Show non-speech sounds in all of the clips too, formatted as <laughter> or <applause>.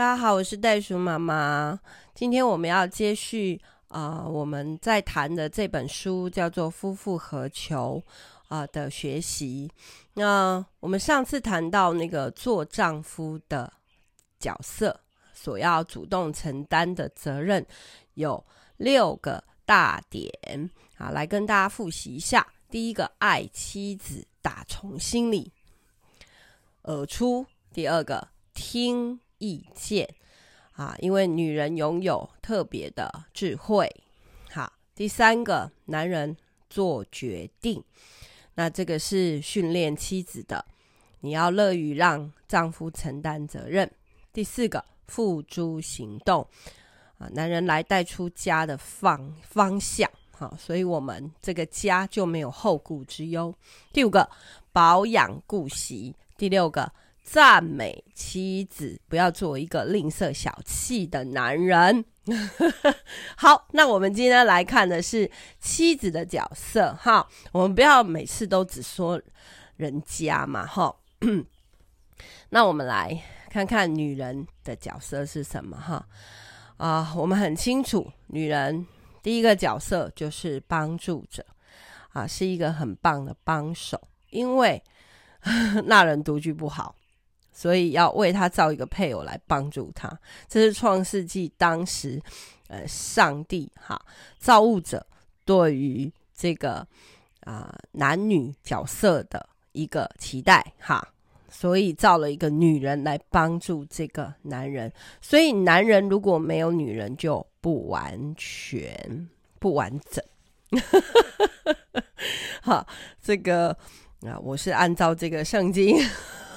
大家好，我是袋鼠妈妈。今天我们要接续啊、我们在谈的这本书叫做《夫复何求》啊、呃、的学习。那我们上次谈到那个做丈夫的角色所要主动承担的责任有六个大点啊，来跟大家复习一下。第一个，爱妻子打从心里而出；第二个，听意见啊，因为女人拥有特别的智慧。好，第三个，男人做决定，那这个是训练妻子的，你要乐于让丈夫承担责任。第四个，付诸行动啊，男人来带出家的方方向。好，所以我们这个家就没有后顾之忧。第五个，保养顾惜。第六个，赞美妻子，不要做一个吝啬小气的男人。<laughs> 好，那我们今天来看的是妻子的角色。哈，我们不要每次都只说人家嘛。哈，<clears throat> 那我们来看看女人的角色是什么。哈，啊，我们很清楚，女人。第一个角色就是帮助者，啊，是一个很棒的帮手。因为 <laughs> 那人独居不好，所以要为他造一个配偶来帮助他。这是创世纪当时，呃，上帝哈造物者对于这个啊、男女角色的一个期待哈，所以造了一个女人来帮助这个男人。所以男人如果没有女人，就不完全不完整，<laughs> 好，这个啊，我是按照这个圣经，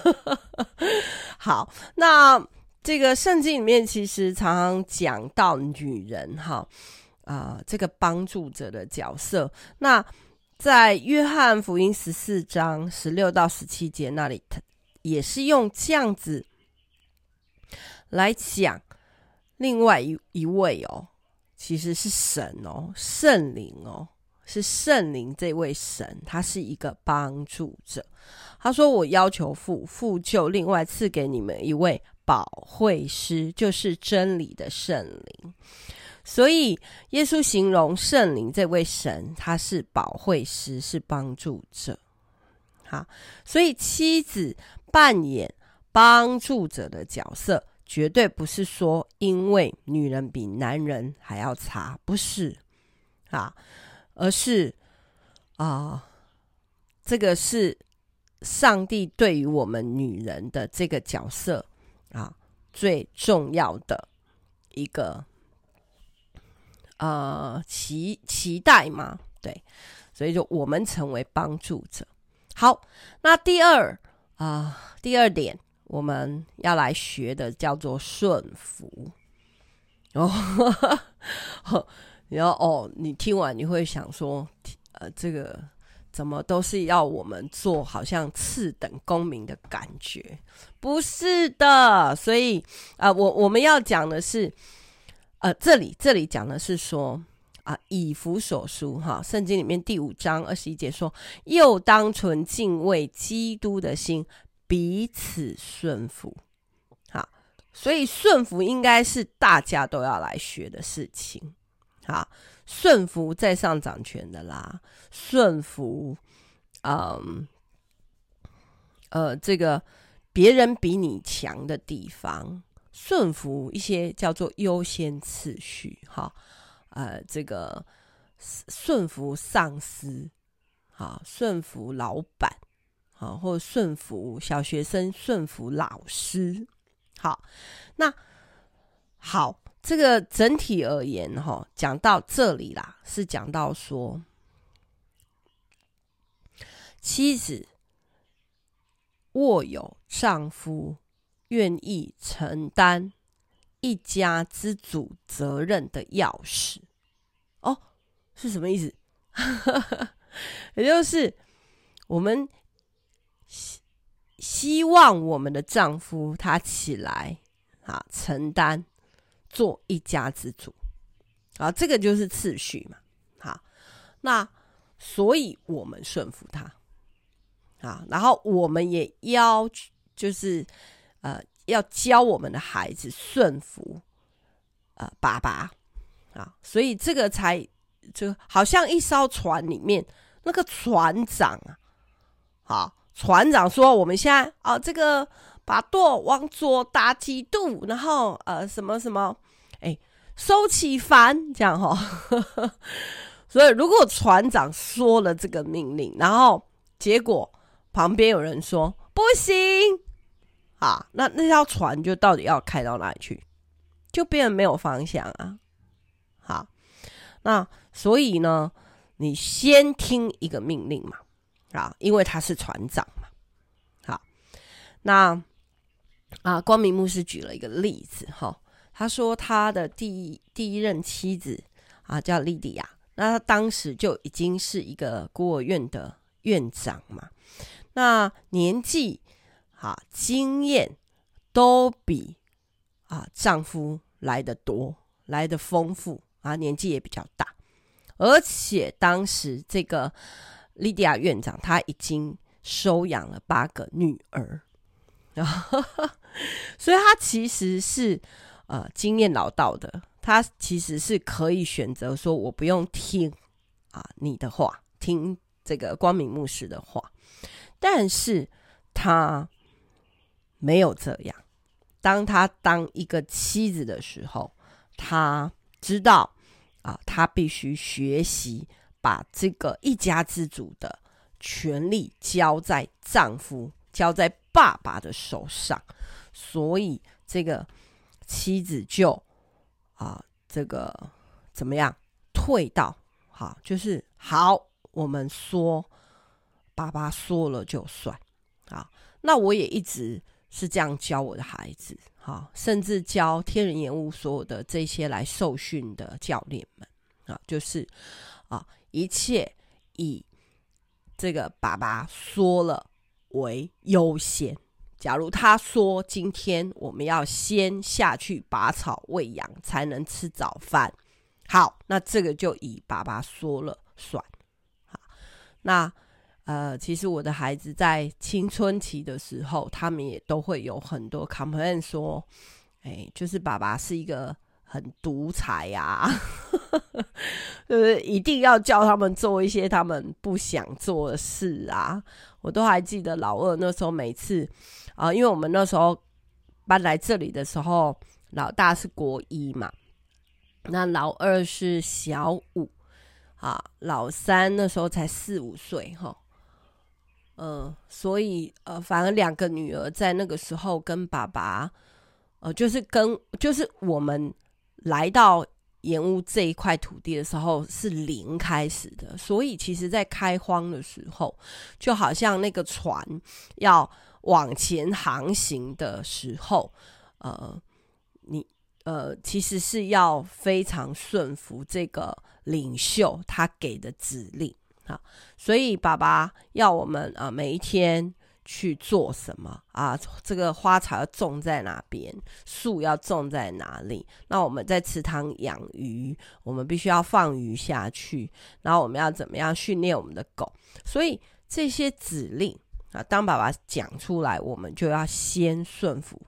<laughs> 好，那这个圣经里面其实常常讲到女人哈啊，这个帮助者的角色。那在约翰福音十四章十六到十七节那里，他也是用这样子来讲。另外一一位哦，其实是神哦，圣灵哦，是圣灵这位神，他是一个帮助者。他说：“我要求父，父就另外赐给你们一位保惠师，就是真理的圣灵。”所以耶稣形容圣灵这位神，他是保惠师，是帮助者。好，所以妻子扮演帮助者的角色。绝对不是说因为女人比男人还要差，不是啊，而是啊、呃，这个是上帝对于我们女人的这个角色啊最重要的一个呃期期待嘛，对，所以就我们成为帮助者。好，那第二啊、第二点。我们要来学的叫做顺服哦，然后哦，你听完你会想说，呃，这个怎么都是要我们做，好像次等公民的感觉？不是的，所以啊、我我们要讲的是，呃，这里这里讲的是说啊，以弗所书哈，圣经里面第五章二十一节说，又当存敬畏基督的心。彼此顺服，好，所以顺服应该是大家都要来学的事情。好，顺服在上掌权的啦，顺服，嗯，呃，这个别人比你强的地方，顺服一些叫做优先次序。哈，呃，这个顺服上司，好，顺服老板。啊，或顺服小学生，顺服老师。好，那好，这个整体而言，哈，讲到这里啦，是讲到说，妻子握有丈夫愿意承担一家之主责任的钥匙。哦，是什么意思？<laughs> 也就是我们。希希望我们的丈夫他起来啊，承担做一家之主。啊，这个就是次序嘛。好，那所以我们顺服他。啊，然后我们也要就是呃要教我们的孩子顺服，呃，爸爸。啊，所以这个才就好像一艘船里面那个船长啊，好，船长说我们现在啊，这个把舵往左打几度，然后呃，什么什么，收起帆，这样哈、哦。<laughs> 所以如果船长说了这个命令，然后结果旁边有人说不行。啊，那那条船就到底要开到哪里去？就变得没有方向啊！好，那所以呢，你先听一个命令嘛，啊，因为他是船长嘛。好，那啊，光明牧师举了一个例子哈，他说他的第一第一任妻子啊叫莉迪亚，那他当时就已经是一个孤儿院的院长嘛，那年纪。啊，经验都比啊丈夫来得多，来得丰富啊，年纪也比较大，而且当时这个莉迪亚院长他已经收养了八个女儿，啊，<laughs> 所以他其实是呃经验老道的，他其实是可以选择说我不用听啊你的话，听这个光明牧师的话，但是他。没有这样。当他当一个妻子的时候，他知道啊，他必须学习把这个一家之主的权力交在丈夫、交在爸爸的手上。所以，这个妻子就啊，这个怎么样？退到好，就是好，我们说爸爸说了就算啊。那我也一直。是这样教我的孩子，哈，甚至教天人研屋所有的这些来受训的教练们啊，就是啊，一切以这个爸爸说了为优先。假如他说今天我们要先下去拔草喂羊才能吃早饭，好，那这个就以爸爸说了算。好，那。呃，其实我的孩子在青春期的时候，他们也都会有很多 complain 说，哎，就是爸爸是一个很独裁呀、啊，<laughs> 就是一定要叫他们做一些他们不想做的事啊。我都还记得老二那时候每次啊、因为我们那时候搬来这里的时候，老大是国一嘛，那老二是小五啊，老三那时候才四五岁哈。嗯，所以呃，反而两个女儿在那个时候跟爸爸，呃，就是跟就是我们来到盐屋这一块土地的时候是零开始的，所以其实，在开荒的时候，就好像那个船要往前航行的时候，呃，你呃，其实是要非常顺服这个领袖他给的指令。啊，所以爸爸要我们啊，每一天去做什么啊？这个花草要种在哪边，树要种在哪里？那我们在池塘养鱼，我们必须要放鱼下去。然后我们要怎么样训练我们的狗？所以这些指令啊，当爸爸讲出来，我们就要先顺服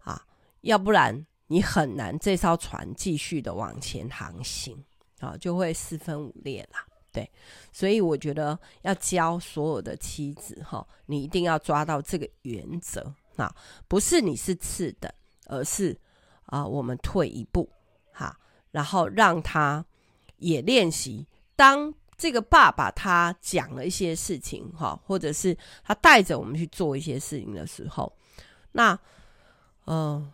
啊，要不然你很难这艘船继续的往前航行啊，就会四分五裂啦。对，所以我觉得要教所有的妻子哈，你一定要抓到这个原则啊，不是你是次等，而是啊，我们退一步哈，然后让他也练习。当这个爸爸他讲了一些事情哈，或者是他带着我们去做一些事情的时候，那嗯、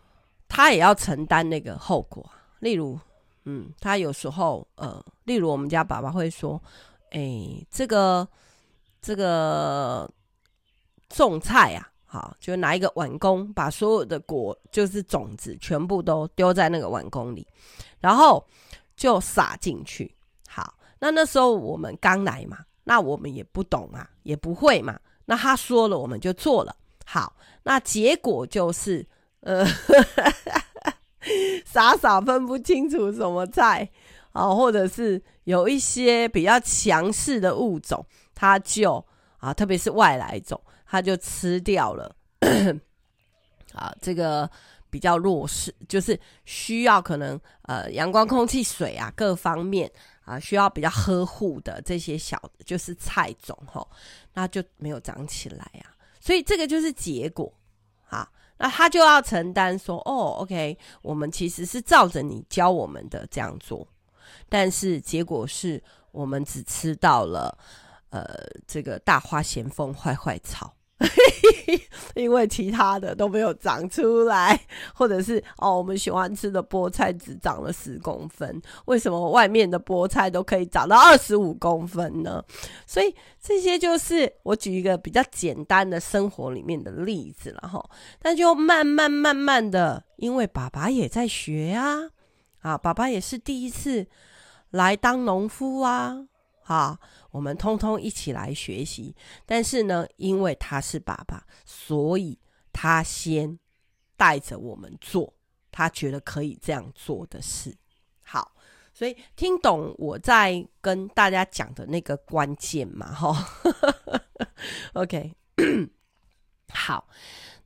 他也要承担那个后果，例如。嗯，他有时候呃，例如我们家爸爸会说：“哎，这个这个种菜啊，好，就拿一个碗公，把所有的果就是种子全部都丢在那个碗公里，然后就撒进去。好，那那时候我们刚来嘛，那我们也不懂啊，也不会嘛。那他说了，我们就做了。好，那结果就是呃。<laughs> ”傻傻分不清楚什么菜啊，或者是有一些比较强势的物种，它就啊，特别是外来种，它就吃掉了。<clears throat> 啊，这个比较弱势，就是需要可能呃阳光、空气、水啊各方面啊需要比较呵护的这些小就是菜种吼，那就没有长起来啊，所以这个就是结果啊，那他就要承担说哦，OK，我们其实是照着你教我们的这样做，但是结果是我们只吃到了呃这个大花咸丰坏坏草。<laughs> 因为其他的都没有长出来，或者是哦，我们喜欢吃的菠菜只长了十公分，为什么外面的菠菜都可以长到二十五公分呢？所以这些就是我举一个比较简单的生活里面的例子了哈。但就慢慢慢慢的，因为爸爸也在学啊，啊，爸爸也是第一次来当农夫啊，啊。我们通通一起来学习，但是呢，因为他是爸爸，所以他先带着我们做他觉得可以这样做的事。好，所以听懂我在跟大家讲的那个关键嘛？哈，OK，<coughs> 好，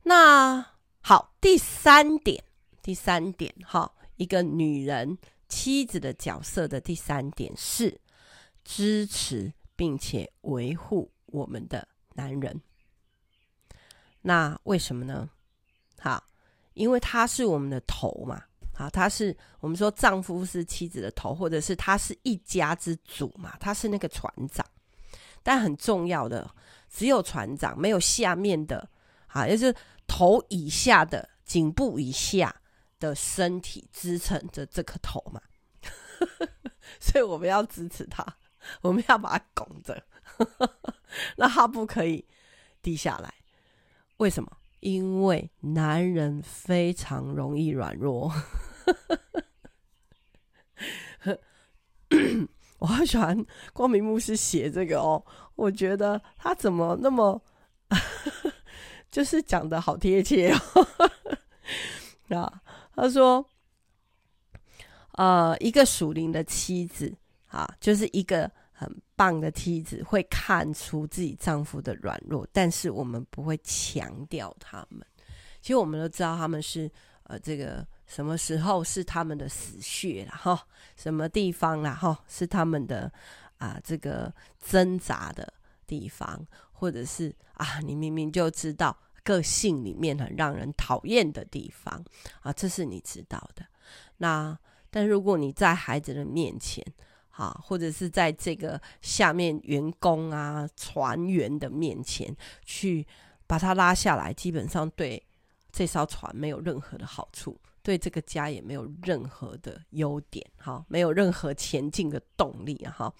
那好，第三点，第三点，哈，一个女人妻子的角色的第三点是。支持并且维护我们的男人，那为什么呢？好，因为他是我们的头嘛。好，他是我们说丈夫是妻子的头，或者是他是一家之主嘛。他是那个船长，但很重要的只有船长，没有下面的，好，就是头以下的颈部以下的身体支撑着这颗头嘛。<laughs> 所以我们要支持他。我们要把它拱着，<laughs> 那他不可以低下来。为什么？因为男人非常容易软弱。<coughs> 我好喜欢光明牧师写这个哦，我觉得他怎么那么，<laughs> 就是讲得好贴切哦。啊，他说，呃，一个属灵的妻子。啊，就是一个很棒的妻子，会看出自己丈夫的软弱，但是我们不会强调他们。其实我们都知道他们是呃，这个什么时候是他们的死穴了哈，什么地方啦哈，是他们的啊这个挣扎的地方，或者是啊，你明明就知道个性里面很让人讨厌的地方啊，这是你知道的。那但如果你在孩子的面前，啊，或者是在这个下面员工啊、船员的面前去把他拉下来，基本上对这艘船没有任何的好处，对这个家也没有任何的优点，哈，没有任何前进的动力，哈。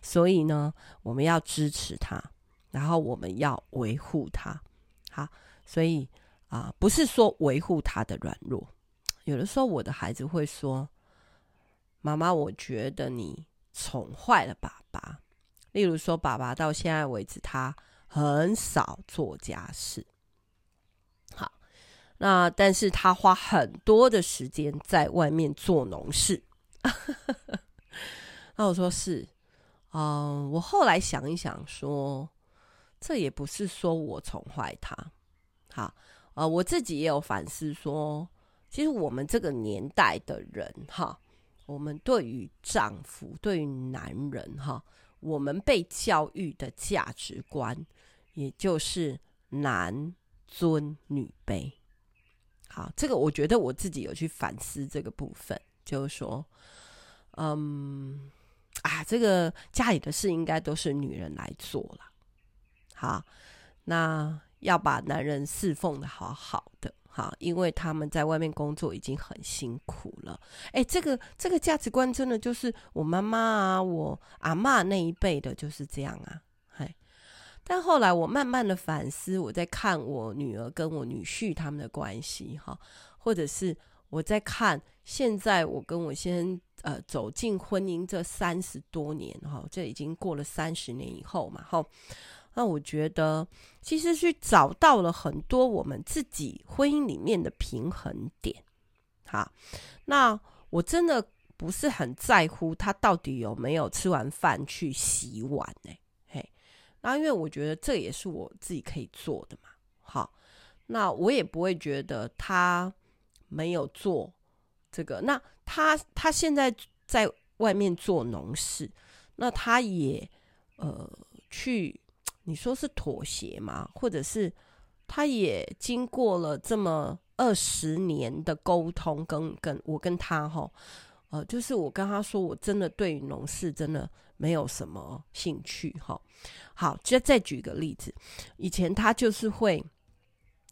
所以呢，我们要支持他，然后我们要维护他，好。所以啊，不是说维护他的软弱。有的时候，我的孩子会说：“妈妈，我觉得你。”宠坏了爸爸，例如说，爸爸到现在为止，他很少做家事。好，那但是他花很多的时间在外面做农事。<laughs> 那我说是，嗯，我后来想一想说，这也不是说我宠坏他。好，呃，我自己也有反思说，其实我们这个年代的人，哈。我们对于丈夫，对于男人，哈，我们被教育的价值观，也就是男尊女卑。好，这个我觉得我自己有去反思这个部分，就是说，嗯，啊，这个家里的事应该都是女人来做了。好，那要把男人侍奉得好好的。哈，因为他们在外面工作已经很辛苦了。哎，这个这个价值观真的就是我妈妈啊，我阿妈那一辈的就是这样啊。嗨，但后来我慢慢的反思，我在看我女儿跟我女婿他们的关系，哈，或者是我在看现在我跟我先生呃走进婚姻这三十多年，哈，这已经过了三十年以后嘛，哈。那我觉得，其实去找到了很多我们自己婚姻里面的平衡点。好，那我真的不是很在乎他到底有没有吃完饭去洗碗呢？嘿，那因为我觉得这也是我自己可以做的嘛。好，那我也不会觉得他没有做这个。那他他现在在外面做农事，那他也呃去，你说是妥协吗？或者是他也经过了这么二十年的沟通跟，跟我跟他哈，呃，就是我跟他说，我真的对农事真的没有什么兴趣哈。好，就再举个例子，以前他就是会。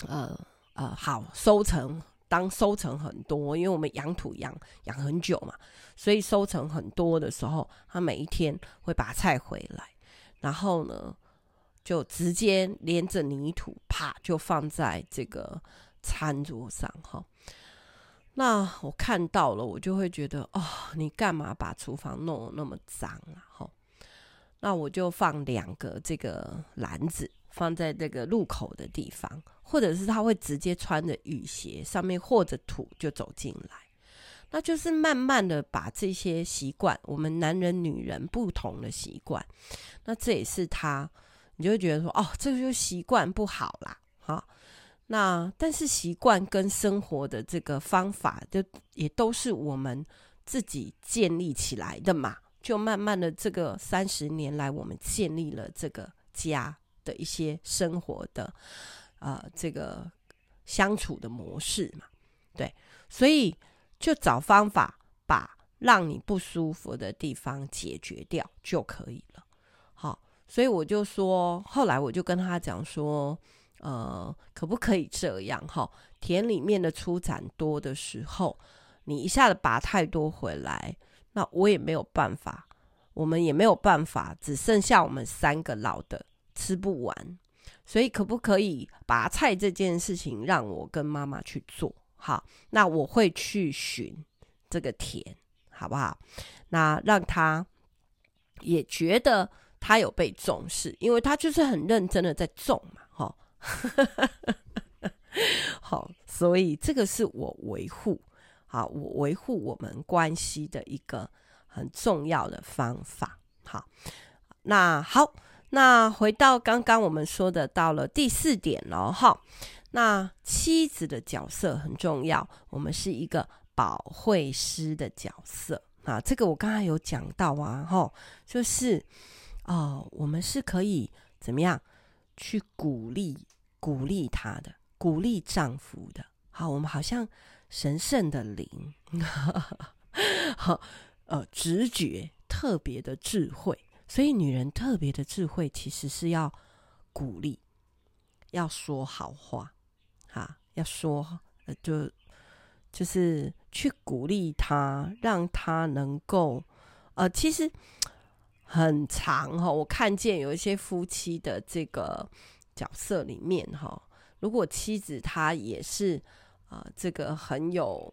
呃呃，好，收成当收成很多，因为我们养土养养很久嘛，所以收成很多的时候，他每一天会把菜回来，然后呢，就直接连着泥土，啪就放在这个餐桌上哈。那我看到了，我就会觉得哦，你干嘛把厨房弄得那么脏啊？哈，那我就放两个这个篮子。放在这个入口的地方，或者是他会直接穿着雨鞋，上面和着土就走进来，那就是慢慢的把这些习惯，我们男人女人不同的习惯，那这也是他，你就会觉得说，哦，这个就习惯不好啦，好，那但是习惯跟生活的这个方法，就也都是我们自己建立起来的嘛，就慢慢的这个三十年来，我们建立了这个家。的一些生活的，呃，这个相处的模式嘛，对，所以就找方法把让你不舒服的地方解决掉就可以了。所以我就说，后来我就跟他讲说，呃，可不可以这样？哈，田里面的出产多的时候，你一下子拔太多回来，那我也没有办法，我们也没有办法，只剩下我们三个老的。吃不完，所以可不可以拔菜这件事情让我跟妈妈去做？好，那我会去寻这个田，好不好？那让他也觉得他有被重视，因为他就是很认真的在种嘛，哈。<laughs> 好，所以这个是我维护，好，我维护我们关系的一个很重要的方法。好，那好。那回到刚刚我们说的，到了第四点了哈。那妻子的角色很重要，我们是一个保惠师的角色啊。这个我刚才有讲到啊，哈，就是哦，我们是可以怎么样去鼓励、鼓励他的，鼓励丈夫的。好，我们好像神圣的灵，<laughs> 好，呃，直觉特别的智慧。所以，女人特别的智慧，其实是要鼓励，要说好话，哈，要说，就就是去鼓励她，让她能够，呃，其实很长哈。我看见有一些夫妻的这个角色里面哈，如果妻子她也是啊，这个很有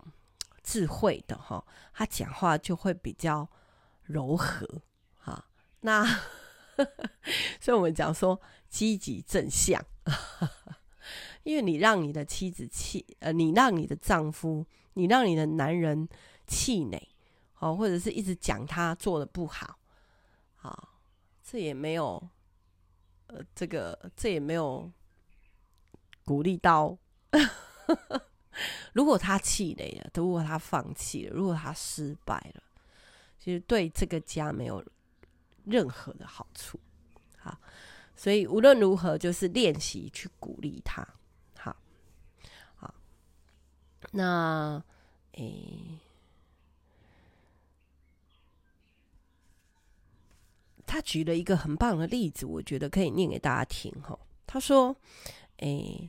智慧的哈，她讲话就会比较柔和哈。那，<laughs> 所以我们讲说积极正向，<laughs> 因为你让你的妻子气，呃，你让你的丈夫，你让你的男人气馁，哦，或者是一直讲他做的不好，啊，这也没有，呃，这个这也没有鼓励到。<laughs> 如果他气馁了，如果他放弃了，如果他失败了，其实对这个家没有。任何的好处，好，所以无论如何，就是练习去鼓励他，好，好，那，诶、他举了一个很棒的例子，我觉得可以念给大家听哈。他说，诶、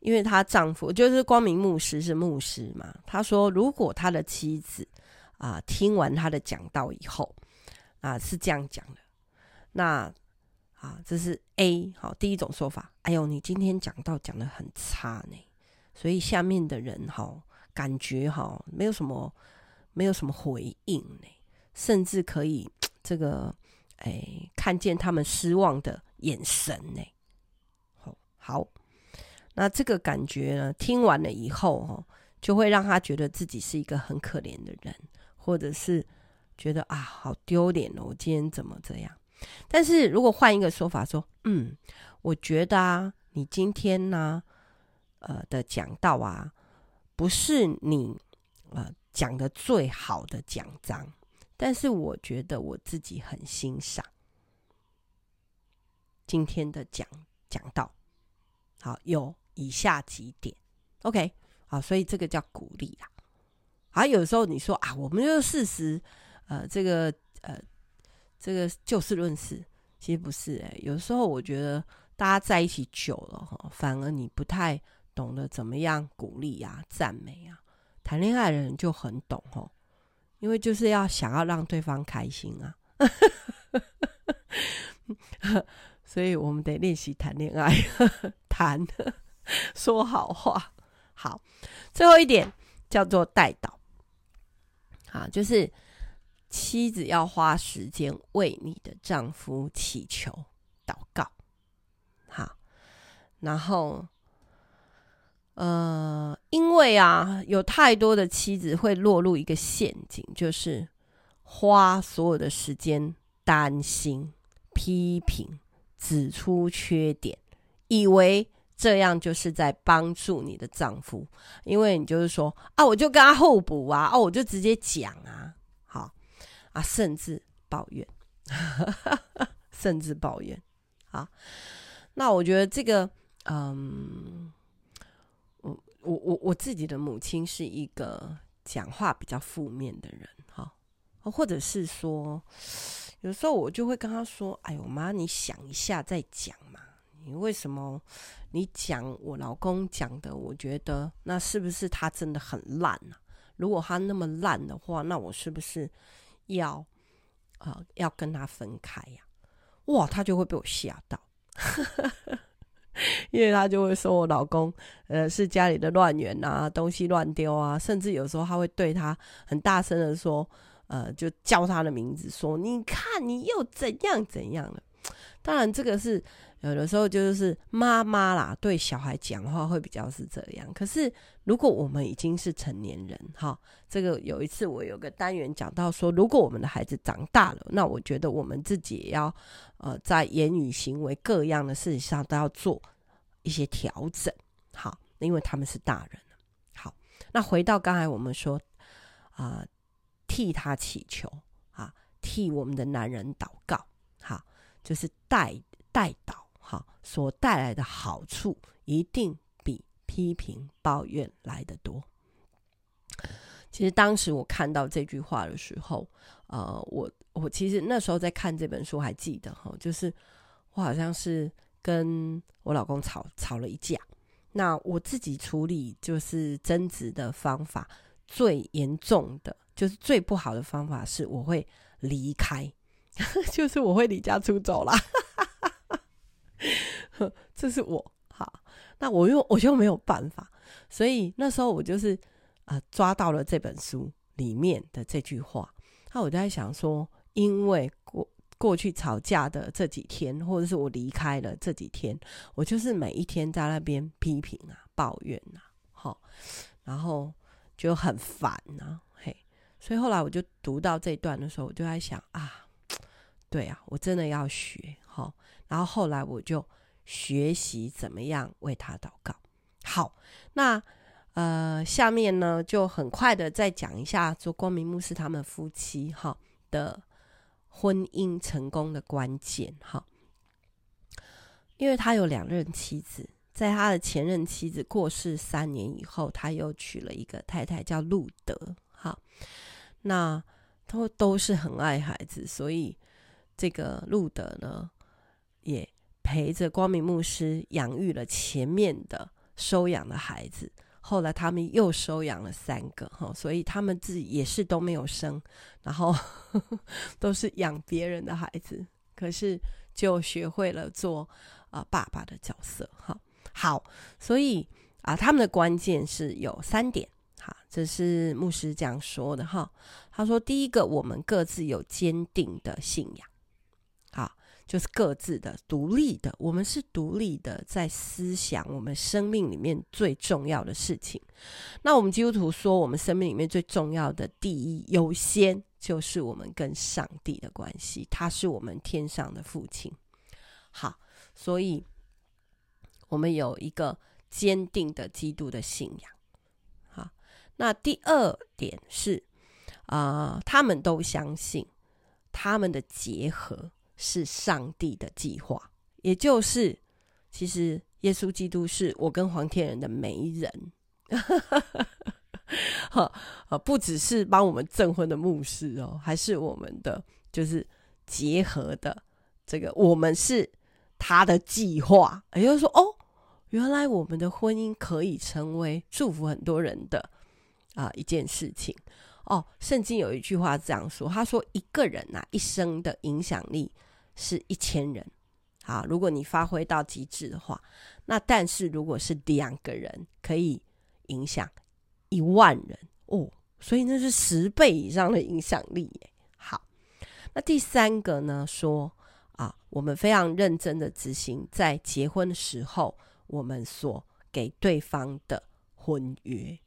因为她丈夫就是光明牧师是牧师嘛，他说，如果他的妻子啊、听完他的讲道以后。啊，是这样讲的。那啊，这是 A 好，第一种说法。哎呦，你今天讲道讲的很差呢，所以下面的人哈，感觉哈，没有什么，没有什么回应呢，甚至可以这个哎，看见他们失望的眼神呢。好，好，那这个感觉呢，听完了以后哈，就会让他觉得自己是一个很可怜的人，或者是。觉得啊，好丢脸哦！我今天怎么这样？但是如果换一个说法说，嗯，我觉得啊，你今天呢，呃的讲道啊，不是你呃讲的最好的讲章，但是我觉得我自己很欣赏今天的讲讲到。好，有以下几点，OK，好，所以这个叫鼓励啊。好，有时候你说啊，我们就事实，呃，这个呃，这个就事论事，其实不是哎、欸。有时候我觉得大家在一起久了哈，反而你不太懂得怎么样鼓励啊、赞美啊。谈恋爱的人就很懂哦，因为就是要想要让对方开心啊。<laughs> 所以我们得练习谈恋爱，谈说好话。好，最后一点叫做代祷，啊，就是妻子要花时间为你的丈夫祈求、祷告。好，然后，呃，因为啊，有太多的妻子会落入一个陷阱，就是花所有的时间担心、批评。指出缺点，以为这样就是在帮助你的丈夫，因为你就是说啊，我就跟他互补啊，哦，我就直接讲啊，好啊，甚至抱怨，<laughs> 甚至抱怨，好，那我觉得这个，嗯，我我我自己的母亲是一个讲话比较负面的人，哈，或者是说。有时候我就会跟他说：“哎呦妈，你想一下再讲嘛。你为什么你讲我老公讲的？我觉得那是不是他真的很烂呢？如果他那么烂的话，那我是不是要呃要跟他分开呀？哇，他就会被我吓到，<laughs> 因为他就会说我老公呃是家里的乱源啊，东西乱丢啊，甚至有时候他会对他很大声的说。”呃，就叫他的名字，说：“你看，你又怎样怎样了？”当然，这个是有的时候就是妈妈啦，对小孩讲话会比较是这样。可是，如果我们已经是成年人，哈，这个有一次我有个单元讲到说，如果我们的孩子长大了，那我觉得我们自己也要呃，在言语、行为各样的事情上都要做一些调整，好，因为他们是大人。好，那回到刚才我们说啊。替他祈求啊，替我们的男人祷告，就是带带导，哈，所带来的好处一定比批评抱怨来得多。其实当时我看到这句话的时候，呃，我我其实那时候在看这本书，还记得哈，就是我好像是跟我老公吵吵了一架，那我自己处理就是争执的方法最严重的。就是最不好的方法是，我会离开，<laughs> 就是我会离家出走啦。<laughs> 这是我好，那我又我就没有办法，所以那时候我就是啊、抓到了这本书里面的这句话，那我就在想说，因为过过去吵架的这几天，或者是我离开了这几天，我就是每一天在那边批评啊、抱怨啊，好，然后就很烦啊。所以后来我就读到这一段的时候，我就在想啊，对啊，我真的要学好。然后后来我就学习怎么样为他祷告。好，那呃，下面呢就很快的再讲一下，做光明牧师他们夫妻哈的婚姻成功的关键哈。因为他有两任妻子，在他的前任妻子过世三年以后，他又娶了一个太太叫路德哈。那都都是很爱孩子，所以这个路德呢，也陪着光明牧师养育了前面的收养的孩子。后来他们又收养了三个哈，所以他们自己也是都没有生，然后 <laughs> 都是养别人的孩子。可是就学会了做啊、爸爸的角色哈。好，所以啊，他们的关键是有三点。哈，这是牧师这样说的哈。他说：“第一个，我们各自有坚定的信仰，就是各自的独立的，我们是独立的，在思想我们生命里面最重要的事情。那我们基督徒说，我们生命里面最重要的第一优先，就是我们跟上帝的关系，他是我们天上的父亲。好，所以我们有一个坚定的基督的信仰。好，那第二点是啊、他们都相信他们的结合是上帝的计划，也就是其实耶稣基督是我跟黄天仁的媒人。<laughs> 哈，不只是帮我们证婚的牧师哦，还是我们的就是结合的这个，我们是他的计划，也就是说，哦，原来我们的婚姻可以成为祝福很多人的啊、一件事情哦。圣经有一句话这样说，他说一个人呐、啊、一生的影响力是一千人，啊，如果你发挥到极致的话，那但是如果是两个人可以影响。一万人哦，所以那是十倍以上的影响力耶。好，那第三个呢？说啊，我们非常认真的执行在结婚的时候我们所给对方的婚约，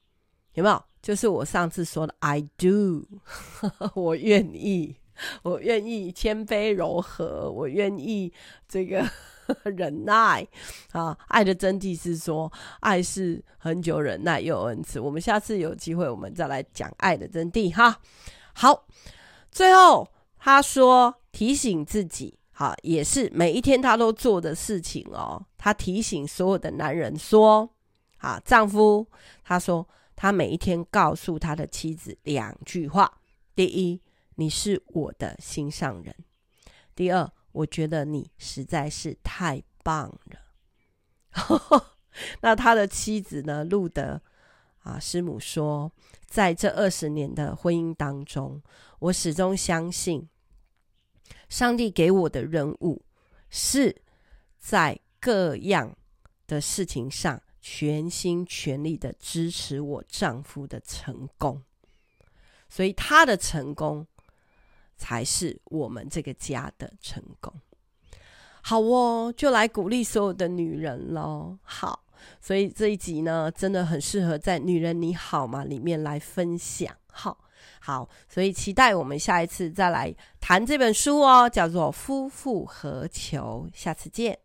有没有？就是我上次说的，I do，<laughs> 我愿意，<laughs> 我愿意谦卑柔和，我愿意这个。<laughs> 忍耐啊，爱的真谛是说，爱是恒久忍耐又恩慈。我们下次有机会，我们再来讲爱的真谛哈。好，最后他说提醒自己，哈，也是每一天他都做的事情哦。他提醒所有的男人说，啊，丈夫，他说他每一天告诉他的妻子两句话：第一，你是我的心上人；第二。我觉得你实在是太棒了。<laughs> 那他的妻子呢？路德啊，师母说，在这二十年的婚姻当中，我始终相信，上帝给我的任务是在各样的事情上全心全力的支持我丈夫的成功，所以他的成功。才是我们这个家的成功。好哦，就来鼓励所有的女人喽。好，所以这一集呢，真的很适合在《女人你好吗》里面来分享。好，好，所以期待我们下一次再来谈这本书哦，叫做《夫复何求》。下次见。